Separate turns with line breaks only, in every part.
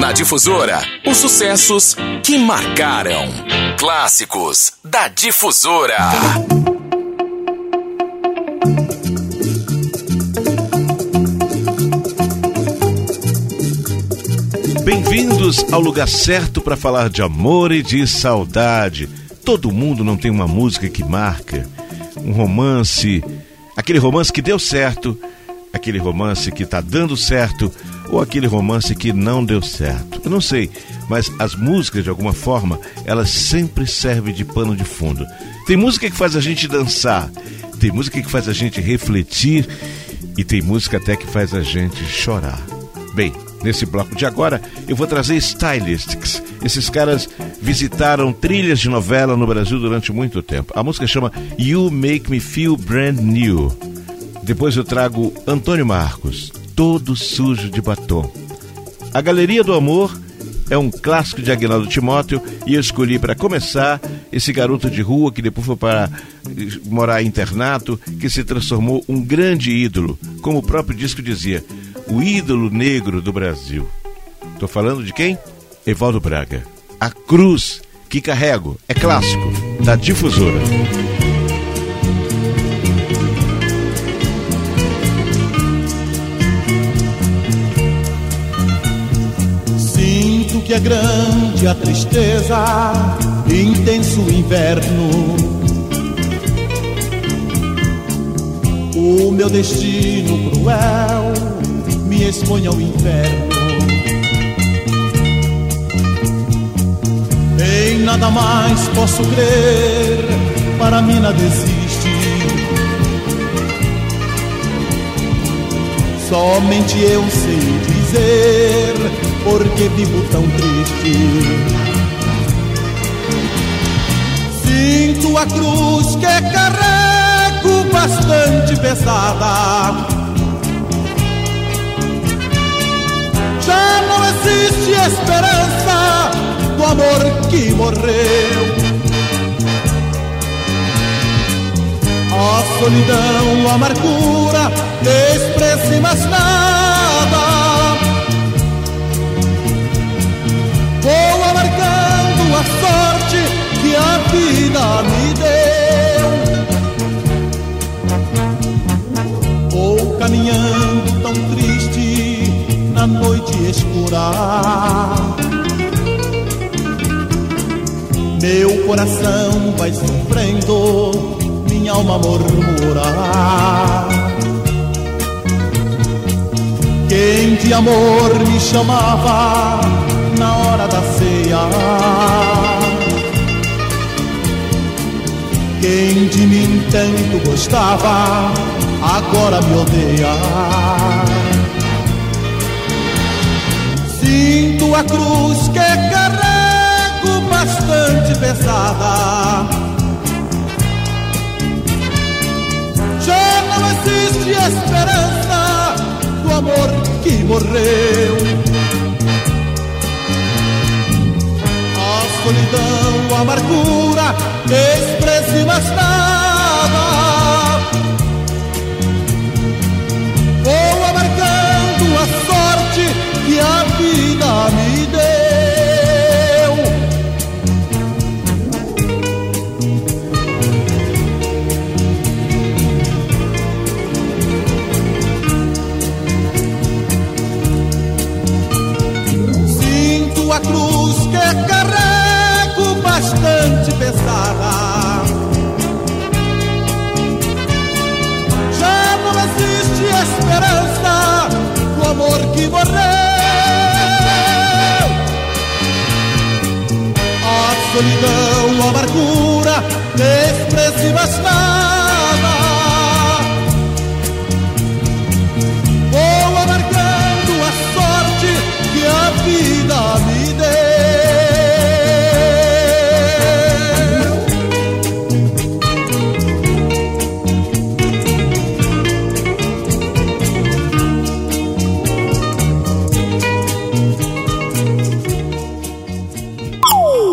Na Difusora, os sucessos que marcaram. Clássicos da Difusora.
Bem-vindos ao lugar certo para falar de amor e de saudade. Todo mundo não tem uma música que marca, um romance, aquele romance que deu certo, aquele romance que está dando certo ou aquele romance que não deu certo. Eu não sei, mas as músicas, de alguma forma, elas sempre servem de pano de fundo. Tem música que faz a gente dançar, tem música que faz a gente refletir e tem música até que faz a gente chorar. Bem, nesse bloco de agora eu vou trazer stylistics. Esses caras visitaram trilhas de novela no Brasil durante muito tempo. A música chama You Make Me Feel Brand New. Depois eu trago Antônio Marcos, todo sujo de batom. A Galeria do Amor é um clássico de Aguinaldo Timóteo e eu escolhi para começar esse garoto de rua que depois foi para morar em internato, que se transformou um grande ídolo, como o próprio disco dizia, o ídolo negro do Brasil. Estou falando de quem? Evaldo Braga. A cruz que carrego é clássico da difusora.
Que é grande a tristeza, intenso o inverno. O meu destino cruel me expõe ao inferno. Em nada mais posso crer, para mim nada existe. Somente eu sei dizer porque vivo tão triste. Sinto a cruz que carrego bastante pesada já não existe esperança do amor que morreu. A solidão, a amargura, expresse mais nada. Vou amargando a sorte que a vida me deu. Vou caminhando tão triste na noite escura. Meu coração vai sofrendo, minha alma murmura. Quem de amor me chamava na hora da ceia? Quem de mim tanto gostava, agora me odeia. Sinto a cruz que carrego bastante pesada. Esperança do amor que morreu. A solidão, a amargura, expresse mais nada. Vou amargando a sorte que a vida me deu. A amargura, expressivas nada. Vou amargando a sorte que a vida me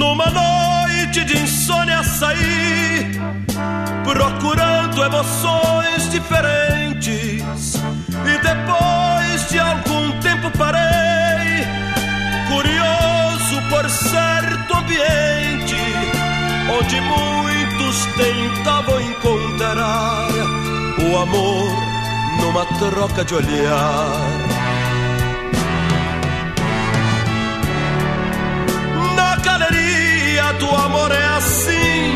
Numa noite de insônia saí, procurando emoções diferentes. E depois de algum tempo parei, curioso por certo ambiente, onde muitos tentavam encontrar o amor numa troca de olhar. Do amor é assim.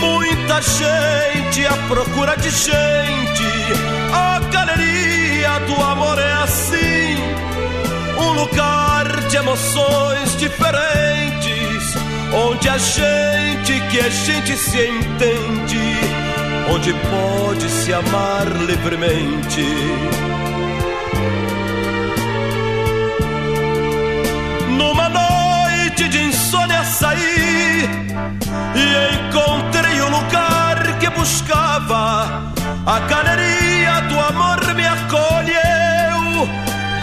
Muita gente à procura de gente. A galeria do amor é assim. Um lugar de emoções diferentes. Onde a gente que a gente se entende. Onde pode se amar livremente. Saí e encontrei o lugar que buscava. A galeria do amor me acolheu,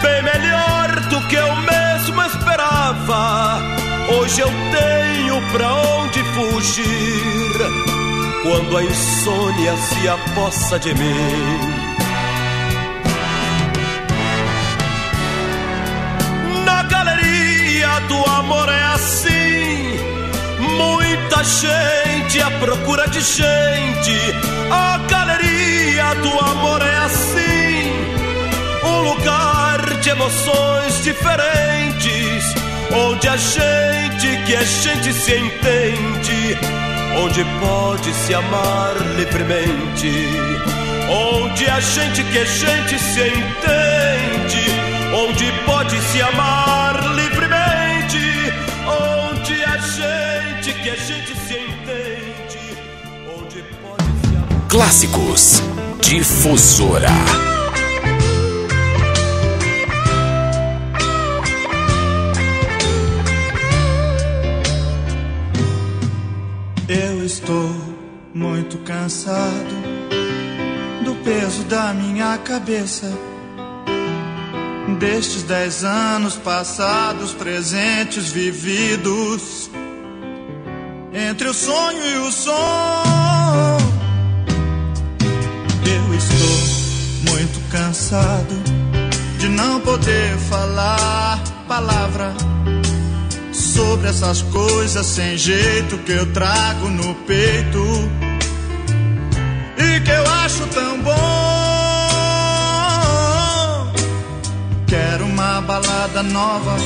bem melhor do que eu mesmo esperava. Hoje eu tenho pra onde fugir quando a insônia se apossa de mim. Amor é assim Muita gente à procura de gente. A galeria do amor é assim. Um lugar de emoções diferentes. Onde a gente que é gente se entende. Onde pode se amar livremente. Onde a gente que é gente se entende. Onde pode se amar livremente. Que a gente se entende, onde pode se amar.
Clássicos Difusora.
Eu estou muito cansado do peso da minha cabeça. Destes dez anos passados, presentes, vividos entre o sonho e o som. Eu estou muito cansado de não poder falar palavra sobre essas coisas sem jeito que eu trago no peito e que eu acho tão bom. Quero uma balada nova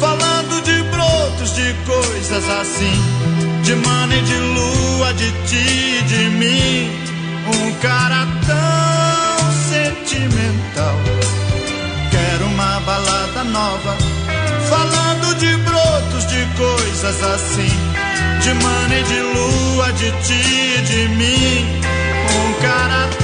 falando de brotos de coisas assim de e de lua, de ti de mim. Um cara tão sentimental. Quero uma balada nova, falando de brotos, de coisas assim. De e de lua, de ti de mim. Um cara tão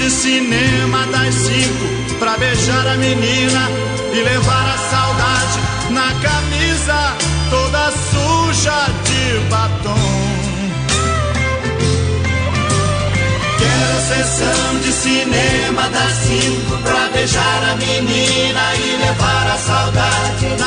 de cinema das cinco pra beijar a menina e levar a saudade na camisa toda suja de batom. Quero sessão de cinema das cinco pra beijar a menina e levar a saudade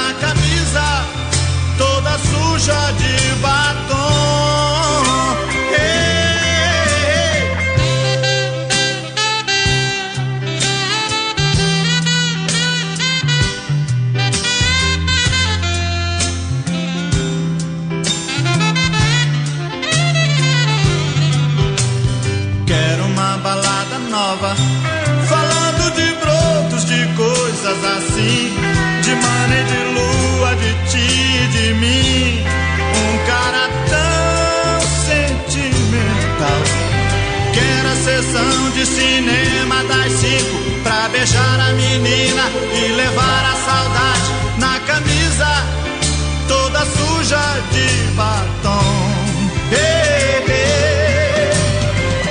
batom. Hey, hey.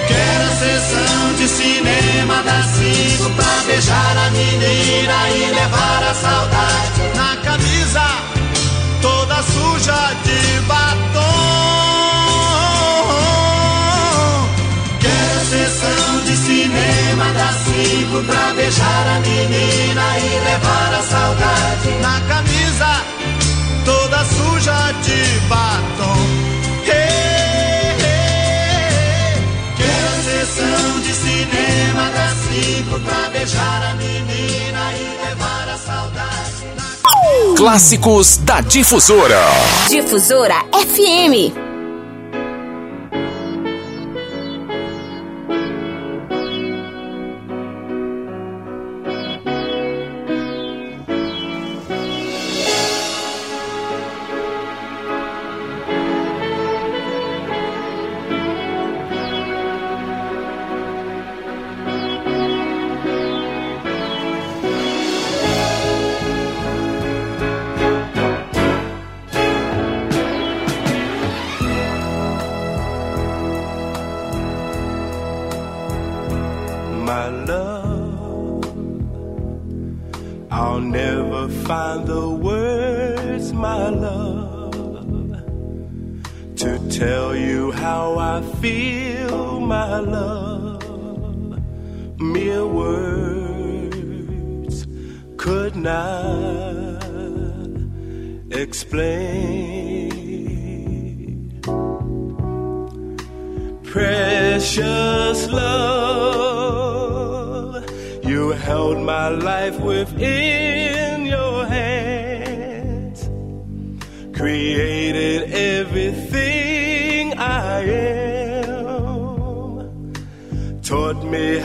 Quero a sessão de cinema das cinco pra beijar a menina e levar a saudade na camisa toda suja de batom. Quero sessão de cinema das cinco pra beijar a menina e levar a saudade na camisa toda suja de batom. Hey, hey, hey. Quero a sessão de cinema das cinco pra beijar a menina
e levar a saudade. Na... Clássicos da Difusora. Difusora FM. my love, mere words could not explain. Precious love, you held my life within your hands, created everything I
am. Made me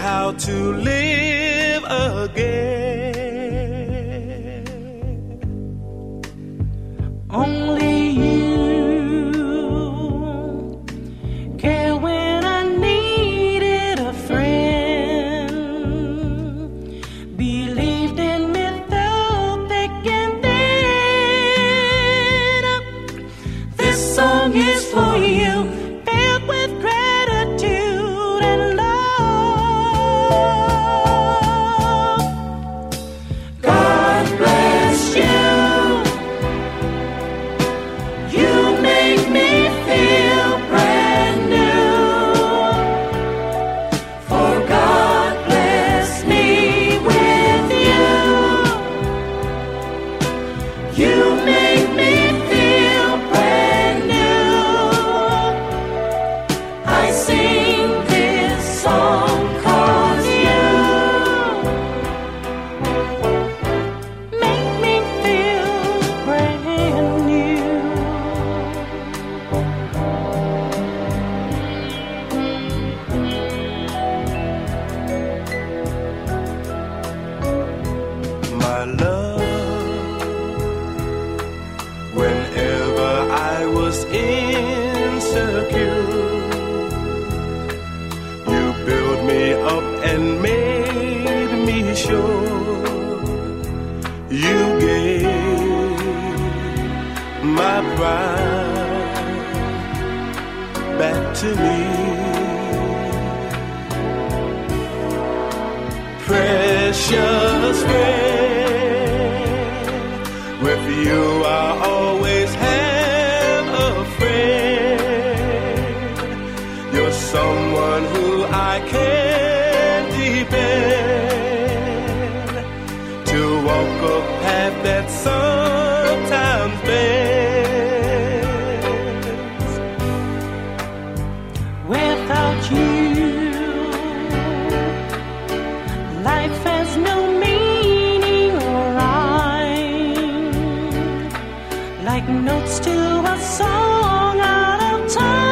to me.
Precious. like notes to a song out of time.